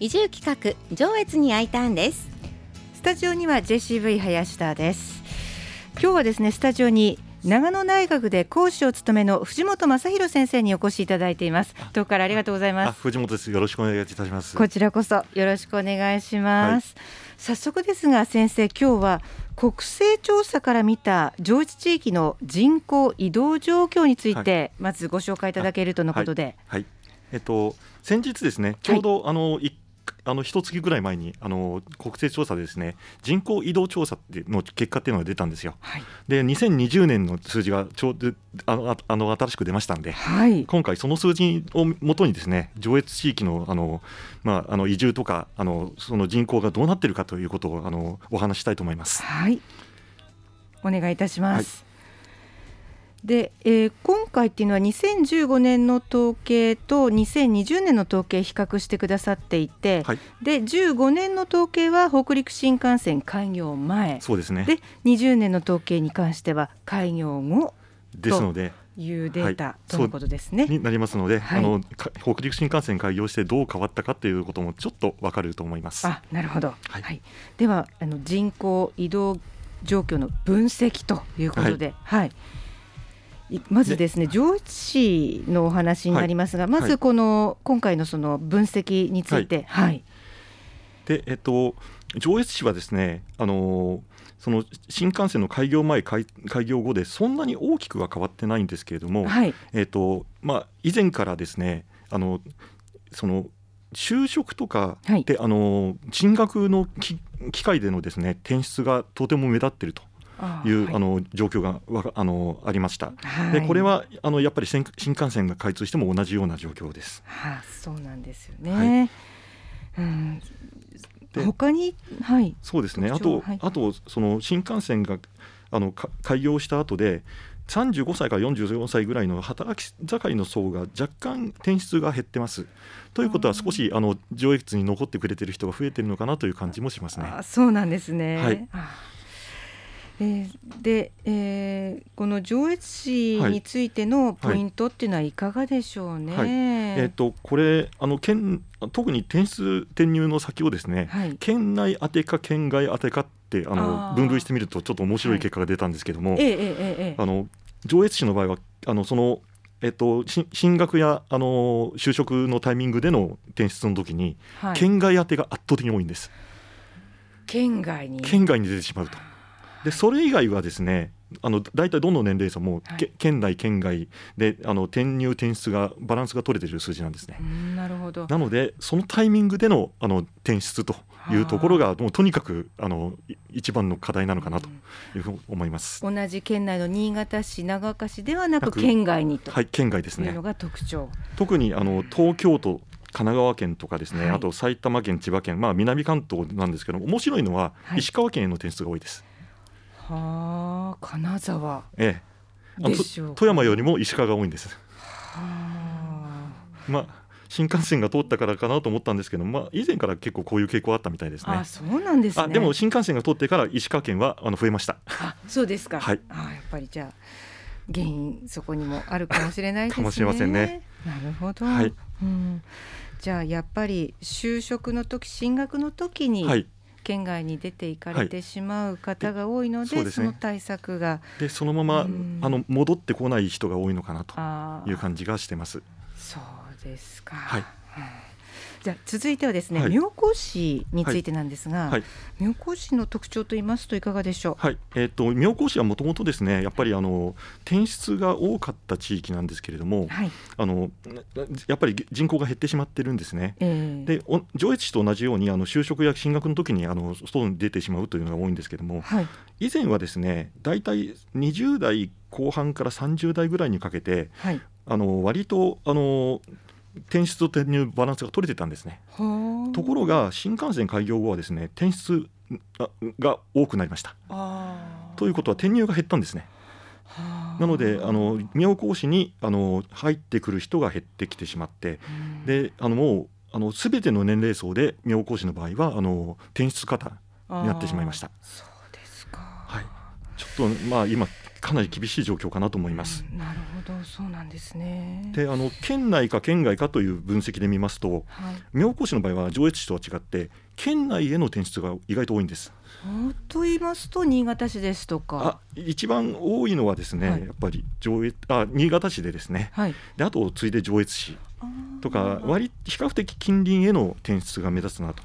移住企画上越に I ターンです。スタジオには JCV 林田です。今日はですねスタジオに長野大学で講師を務めの藤本正弘先生にお越しいただいています。どうからありがとうございます。藤本です。よろしくお願いいたします。こちらこそよろしくお願いします、はい、早速ですが先生今日は国勢調査から見た上越地域の人口移動状況について、まずご紹介いただけるとのことで、はい、はい、えっと先日ですねちょうど、あの1あの一月ぐらい前にあの国勢調査でですね人口移動調査の結果っていうのが出たんですよ。はい、で2020年の数字がちょうどあのあの新しく出ましたんで、はい、今回その数字をもとにですね上越地域のあの、まあ、あの移住とかあのその人口がどうなっているかということをあのお話したいと思います。はいお願いいたします。で、えー、今回っていうのは2015年の統計と2020年の統計比較してくださっていて、はい、で15年の統計は北陸新幹線開業前そうですねで20年の統計に関しては開業後ですのでいうデータ、はい、とのことですね。になりますので、はい、あの北陸新幹線開業してどう変わったかということもちょっとわかると思います。あ、なるほど。はい。はい、ではあの人口移動状況の分析ということで、はいまずですね上越市のお話になりますが、はい、まずこの、今回のその分析について、はい。でえっと上越市はですねあのその新幹線の開業前開開業後でそんなに大きくは変わってないんですけれども、はい、えっとまあ以前からですねあのその就職とかで、はい、あの進学の機会でのですね転出がとても目立っていると。いう、はい、あの状況があのありました。はい、でこれはあのやっぱり新幹線が開通しても同じような状況です。はあ、そうなんですよね。はい、うん他に、はい、そうですねあと、はい、あとその新幹線があの開業した後で35歳から44歳ぐらいの働き盛りの層が若干転出が減ってます。ということは少しあの上越に残ってくれてる人が増えてるのかなという感じもしますね。あそうなんですね。はい。えー、で、えー、この上越市についてのポイントっていうのはいかがでしょうね？はい。はい、えーと、これあの県特に転出転入の先をですね、はい、県内当てか県外当てかってあの分類してみるとちょっと面白い結果が出たんですけども、はいえー、あの上越市の場合はあのそのえっと、進学やあの就職のタイミングでの転出の時に、県外当てが圧倒的に多いんです。県外に？県外に出てしまうと。でそれ以外はですねあの大体どの年齢層も、はい、県内県外であの転入転出がバランスが取れている数字なんですね。なるほどなのでそのタイミングでのあの転出というところがもうとにかくあの一番の課題なのかなというふうに思います。同じ県内の新潟市長岡市ではなく県外にとはい県外ですね。いうのが特徴。特にあの東京都神奈川県とかですね、はい、あと埼玉県千葉県まあ南関東なんですけど面白いのは石川県への転出が多いです。はあ金沢ええ富山よりも石川が多いんです。はあまあ新幹線が通ったからかなと思ったんですけど、まあ、以前から結構こういう傾向あったみたいですね。あそうなんです、ね、でも新幹線が通ってから石川県はあの増えました。あそうですか。はい。あやっぱりじゃあ原因そこにもあるかもしれないですね。かもしれませんね。なるほど。はい。うん。じゃあやっぱり就職の時進学の時に、はい、県外に出て行かれてしまう方が多いのではい、そでね、その対策がでそのまま、あの戻ってこない人が多いのかなという感じがしてます。そうですか、はいじゃ続いてはですね、はい、妙高市についてなんですが、はい、妙高市の特徴と言いますといかがでしょう？はい、えっ、ー、と妙高市はもともとですね、やっぱりあの転出が多かった地域なんですけれども、はい、あのやっぱり人口が減ってしまってるんですね。えー、で上越市と同じようにあの就職や進学の時にあの外に出てしまうというのが多いんですけれども、はい、以前はですね、だいたい20代後半から30代ぐらいにかけて、はい、あの割とあの転出と転入バランスが取れてたんですね。ところが新幹線開業後はですね転出が多くなりました。ということは転入が減ったんですね。なのであの妙高市にあの入ってくる人が減ってきてしまって、であのもうあの全ての年齢層で妙高市の場合はあの転出型になってしまいました。そうですか。はい。ちょっとまあ今かなり厳しい状況かなと思います。なるほど、そうなんですね。で、あの県内か県外かという分析で見ますと、はい、妙高市の場合は上越市とは違って県内への転出が意外と多いんです。と言いますと新潟市ですとか。一番多いのはですね、はい、やっぱり上越あ新潟市でですね、はい、であと次いで上越市とか割比較的近隣への転出が目立つなと。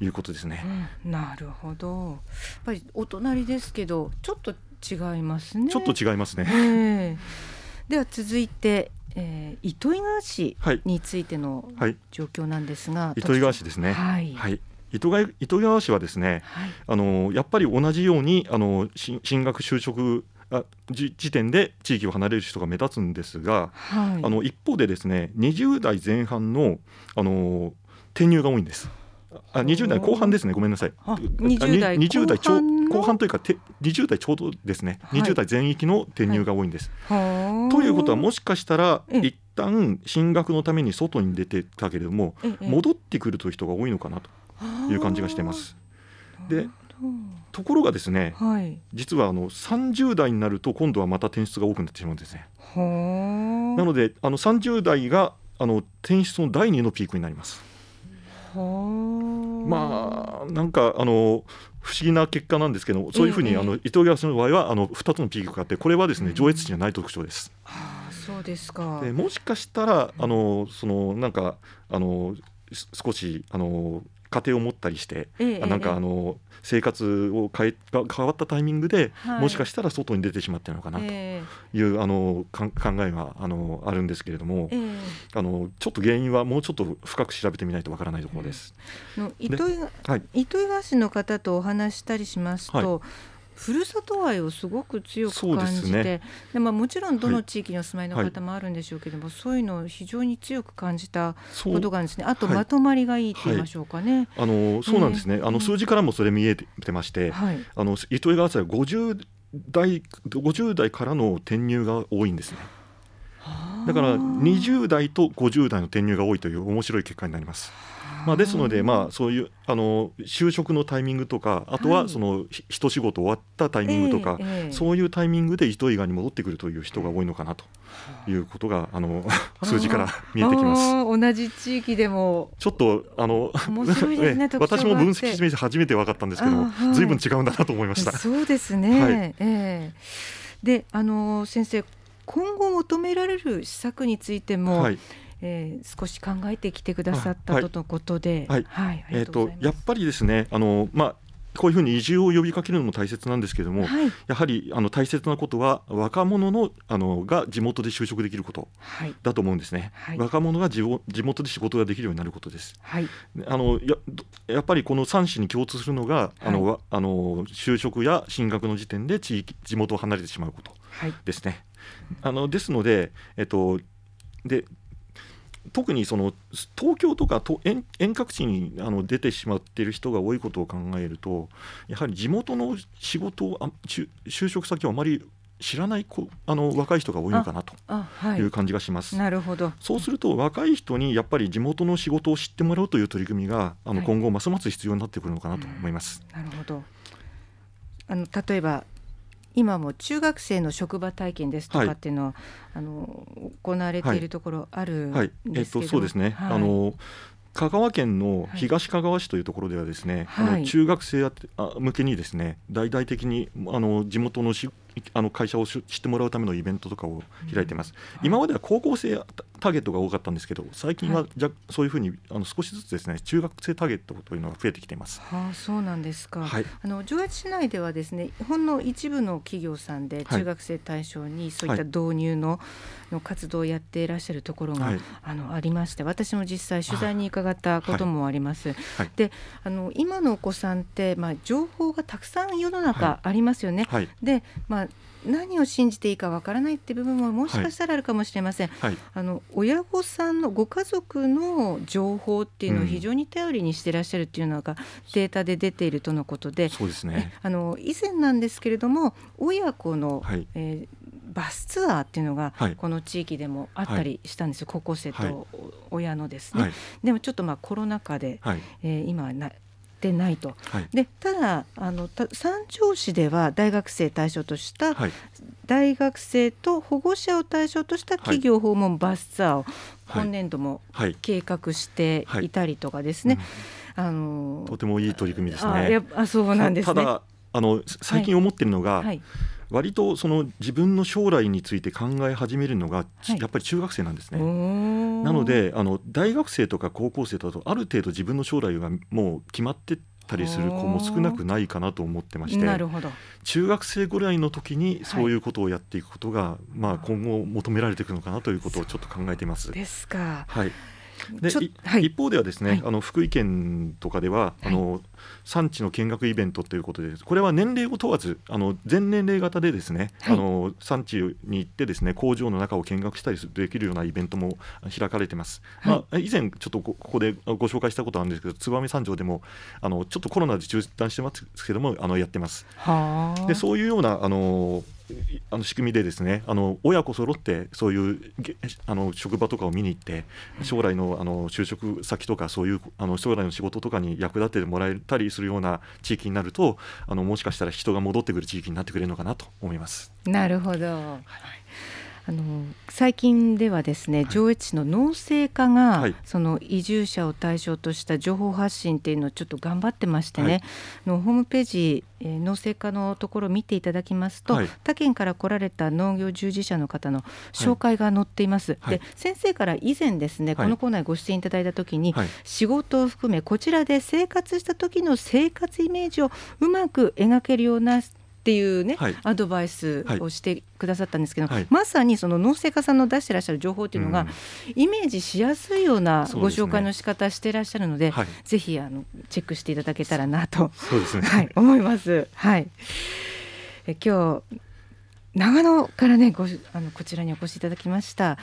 いうことですね、うん、なるほど。やっぱりお隣ですけどちょっと違いますね。ちょっと違いますね、えー、では続いて、えー、糸魚川市についての状況なんですが、はい、糸魚川市ですね。はい、はい。糸魚川市はですね、はい、あのやっぱり同じようにあの進学就職あ時点で地域を離れる人が目立つんですが、はい、あの一方でですね20代前半のあの転入が多いんです。あ20代後半ですね。ごめんなさい。20代 ,20 代後半というか20代ちょうどですね、はい、20代全域の転入が多いんです。はい、ということはもしかしたら一旦進学のために外に出てたけれども戻ってくるという人が多いのかなという感じがしてます。でところがですね、はい、実はあの30代になると今度はまた転出が多くなってしまうんですね。なのであの30代があの転出の第2のピークになります。まあなんかあの不思議な結果なんですけどそういうふうに、えー、あの伊藤川の場合はあの2つのピークがあってこれはですね、上越市にはない特徴です。はあ、そうですか。でもしかしたらあのそのなんかあの少しあの家庭を持ったりして、ええ、なんかあの生活を変えが変わったタイミングで、はい、もしかしたら外に出てしまってるのかなという、え、あの考えがあのあるんですけれども、あのちょっと原因はもうちょっと深く調べてみないとわからないところです。の糸魚川市の方とお話したりしますと、はいふるさと愛をすごく強く感じてで、ね、まあ、もちろんどの地域にお住まいの方もあるんでしょうけども、はい、そういうのを非常に強く感じたことがあるんですね。あとまとまりがいいって言いましょうかね。はい、あのそうなんですね、えー、あの数字からもそれ見えてまして、はい、あの糸魚川市は50代50代からの転入が多いんですね。だから20代と50代の転入が多いという面白い結果になります。まあ、ですので、まあ、そういうあの就職のタイミングとかあとはその、一仕事終わったタイミングとか、えー、そういうタイミングで糸魚川に戻ってくるという人が多いのかなとい。うことがあの数字から見えてきます。同じ地域でも。ちょっとあの面白いですね 私も分析して初めて分かったんですけどずい。ぶん違うんだなと思いました。そうですね、はい、えー、であの先生今後求められる施策についても、はいえー、少し考えてきてくださったとのことで、はい、はい、えっ、ー、とやっぱりですね、あのまあこういうふうに移住を呼びかけるのも大切なんですけれども、はい、やはりあの大切なことは若者のあのが地元で就職できることだと思うんですね、はい、若者が地地元で仕事ができるようになることです。はい、あのややっぱりこの3市に共通するのが、あのあの就職や進学の時点で地域地元を離れてしまうことですね。あのですので、えっとで特にその東京とかと遠遠隔地にあの出てしまっている人が多いことを考えるとやはり地元の仕事をあ就職先をあまり知らない子あの若い人が多いのかなとい。う感じがします。なるほど。そうすると若い人にやっぱり地元の仕事を知ってもらうという取り組みがあの今後ますます必要になってくるのかなと思います。なるほど。あの例えば今も中学生の職場体験ですとかっていうのは、はい、あの行われているところあるんですけど、はい、えっと、そうですね、はい、あの香川県の東香川市というところではですね、はい、あの中学生向けにですね大々的にあの地元のしあの会社を知ってもらうためのイベントとかを開いてます、うん、今までは高校生ターゲットが多かったんですけど最近はじゃ、はい、そういうふうにあの少しずつですね中学生ターゲットというのが増えてきています。はあ、そうなんですか。はい、あの上越市内ではですねほんの一部の企業さんで中学生対象にそういった導入のはい、の活動をやっていらっしゃるところが、あのありまして私も実際取材に伺ったこともあります。であの今のお子さんってまあ情報がたくさん世の中ありますよね。でまあ何を信じていいかわからないって部分ももしかしたらあるかもしれません、はい。はい、あの親御さんのご家族の情報っていうのを非常に頼りにしていらっしゃるっていうのがデータで出ているとのことで、そうですね。あの以前なんですけれども親子の、はい、えーバスツアーっていうのがこの地域でもあったりしたんですよ、高校生と親のですね、でもちょっとまあコロナ禍で、はい、えー、今なってないと、はい、でただあの三条市では大学生対象とした、はい、大学生と保護者を対象とした企業訪問バスツアーを今年度も計画していたりとかですね、あのとてもいい取り組みですね。あそうなんです、ね、ただあの最近思ってるのが、割とその自分の将来について考え始めるのが、やっぱり中学生なんですね。なのであの大学生とか高校生だとある程度自分の将来がもう決まってたりする子も少なくないかなと思ってまして中学生ぐらいの時にそういうことをやっていくことが、はい、まあ、今後求められていくのかなということをちょっと考えています。ですか。はいで、はい、一方ではですね、はい、あの福井県とかでは、あの産地の見学イベントということでこれは年齢を問わずあの全年齢型でですね、あの産地に行ってですね工場の中を見学したりできるようなイベントも開かれてます。まあ、以前ちょっとここでご紹介したことあるんですけど燕三条でもあのちょっとコロナで中断してますけどもあのやってます。でそういうようなあのあの仕組みでですねあの親子揃ってそういうあの職場とかを見に行って将来のあの就職先とかそういうあの将来の仕事とかに役立ててもらえたりするような地域になるとあのもしかしたら人が戻ってくる地域になってくれるのかなと思います。なるほど、はいあの最近ではですね、上越市の農政課が、はい、その移住者を対象とした情報発信っていうのをちょっと頑張ってましてね、はい、のホームページ、えー、農政課のところを見ていただきますと、はい、他県から来られた農業従事者の方の紹介が載っています。で先生から以前ですね、このコーナーご出演いただいた時に、仕事を含めこちらで生活した時の生活イメージをうまく描けるようなっていうね、はい、アドバイスをしてくださったんですけど、はい、まさにその農政家さんの出してらっしゃる情報っていうのが、うん、イメージしやすいようなご紹介の仕方してらっしゃるので、でね、ぜひあのチェックしていただけたらなとそうですね、はい、思います。はい、え今日長野からねごあのこちらにお越しいただきました、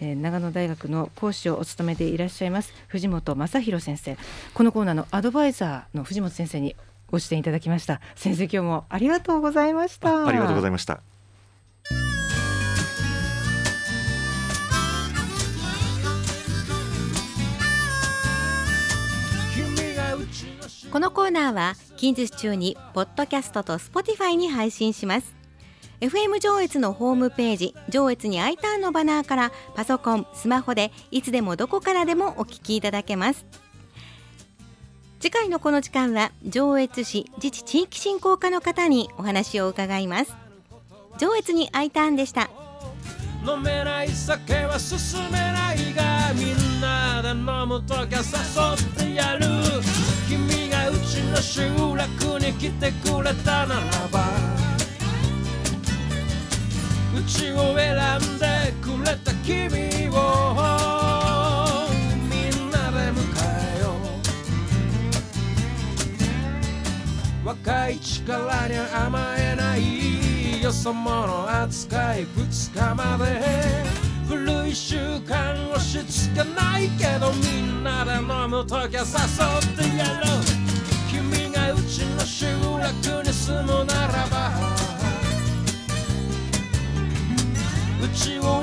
えー、長野大学の講師をお務めていらっしゃいます藤本正弘先生。このコーナーのアドバイザーの藤本先生にご出演いただきました。先生今日もありがとうございました。ありがとうございました。このコーナーは近日中にポッドキャストとスポティファイに配信します。FM 上越のホームページ上越に I ターンのバナーからパソコンスマホでいつでもどこからでもお聞きいただけます次回のこの時間は上越市自治地域振興課の方にお話を伺います。上越に I ターンでした。飲めない酒は進めないがみんなで飲むときは誘ってやる。君がうちの集落に来てくれたならばうちを選んでくれた君を若い力に甘えないよそ者扱い2日まで。古い習慣押し付けないけどみんなで飲むときは誘ってやろう。君がうちの集落に住むならば。うちを